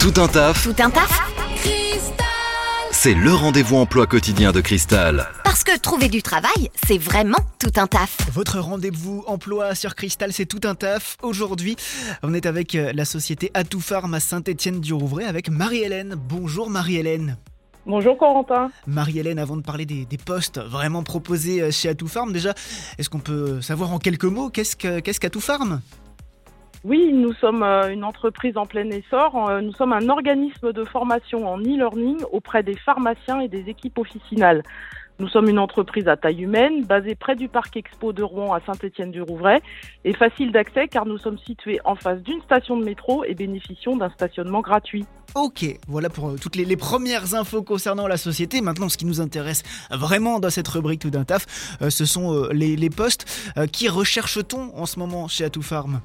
Tout un taf, Tout un taf c'est le rendez-vous emploi quotidien de Cristal. Parce que trouver du travail, c'est vraiment tout un taf. Votre rendez-vous emploi sur Cristal, c'est tout un taf. Aujourd'hui, on est avec euh, la société Atout Farm à Saint-Étienne-du-Rouvray avec Marie-Hélène. Bonjour Marie-Hélène. Bonjour Corentin. Marie-Hélène, avant de parler des, des postes vraiment proposés euh, chez Atout Farm, déjà, est-ce qu'on peut savoir en quelques mots qu'est-ce que- qu'est-ce qu'Atout Farm Oui, nous sommes euh, une entreprise en plein essor. Euh, Nous sommes un organisme de formation en e-learning auprès des pharmaciens et des équipes officinales. Nous sommes une entreprise à taille humaine, basée près du parc Expo de Rouen à Saint-Étienne-du-Rouvray et facile d'accès car nous sommes situés en face d'une station de métro et bénéficions d'un stationnement gratuit. Ok, voilà pour euh, toutes les, premières infos concernant la société. Maintenant, ce qui nous intéresse vraiment dans cette rubrique tout d'un taf, ce sont les, postes. Qui recherche-t-on en ce moment chez Atout Farm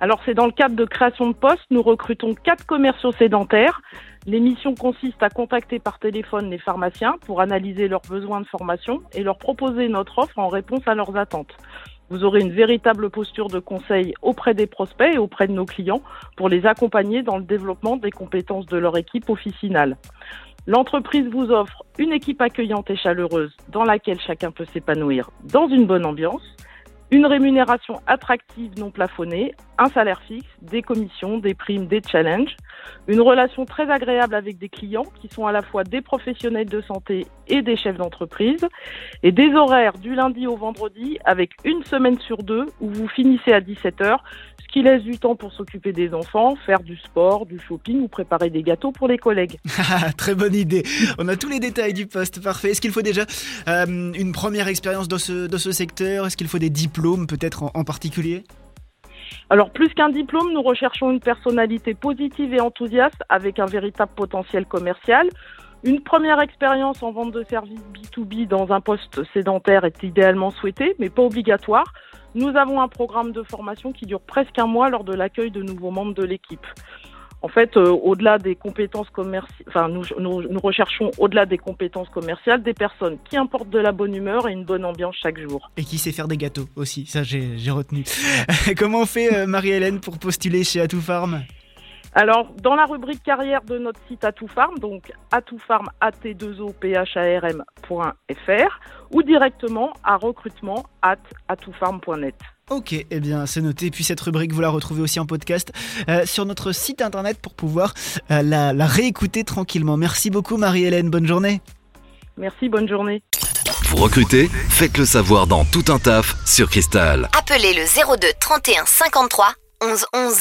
Alors c'est dans le cadre de création de postes, nous recrutons quatre commerciaux sédentaires. Les missions consistent à contacter par téléphone les pharmaciens pour analyser leurs besoins de formation et leur proposer notre offre en réponse à leurs attentes. Vous aurez une véritable posture de conseil auprès des prospects et auprès de nos clients pour les accompagner dans le développement des compétences de leur équipe officinale. L'entreprise vous offre une équipe accueillante et chaleureuse dans laquelle chacun peut s'épanouir dans une bonne ambiance, une rémunération attractive non plafonnée, un salaire fixe, des commissions, des primes, des challenges, une relation très agréable avec des clients qui sont à la fois des professionnels de santé et des chefs d'entreprise, et des horaires du lundi au vendredi avec une semaine sur deux où vous finissez à 17h, ce qui laisse du temps pour s'occuper des enfants, faire du sport, du shopping ou préparer des gâteaux pour les collègues. Ah, Très bonne idée. On a tous les détails du poste. Parfait. Est-ce qu'il faut déjà euh, une première expérience dans ce, secteur? Est-ce qu'il faut des diplômes peut-être en particulier? Alors plus qu'un diplôme, nous recherchons une personnalité positive et enthousiaste avec un véritable potentiel commercial. Une première expérience en vente de services B2B dans un poste sédentaire est idéalement souhaitée, mais pas obligatoire. Nous avons un programme de formation qui dure presque un mois lors de l'accueil de nouveaux membres de l'équipe. En fait, euh, au-delà des compétences commerciales, enfin, nous, recherchons au-delà des compétences commerciales des personnes qui importent de la bonne humeur et une bonne ambiance chaque jour. Et qui sait faire des gâteaux aussi. Ça, j'ai retenu. Comment fait, euh, Marie-Hélène, pour postuler chez Atout Farm Alors, dans la rubrique carrière de notre site Atout Farm, donc atoufarm, at 2 opharm.fr, ou directement à recrutement at atoufarm.net. Ok, eh bien c'est noté. Puis cette rubrique, vous la retrouvez aussi en podcast euh, sur notre site internet pour pouvoir euh, la, la réécouter tranquillement. Merci beaucoup Marie-Hélène, bonne journée. Merci, bonne journée. Vous recrutez? Faites le savoir dans Tout un taf sur Cristal. Appelez le 02 31 53 11 11.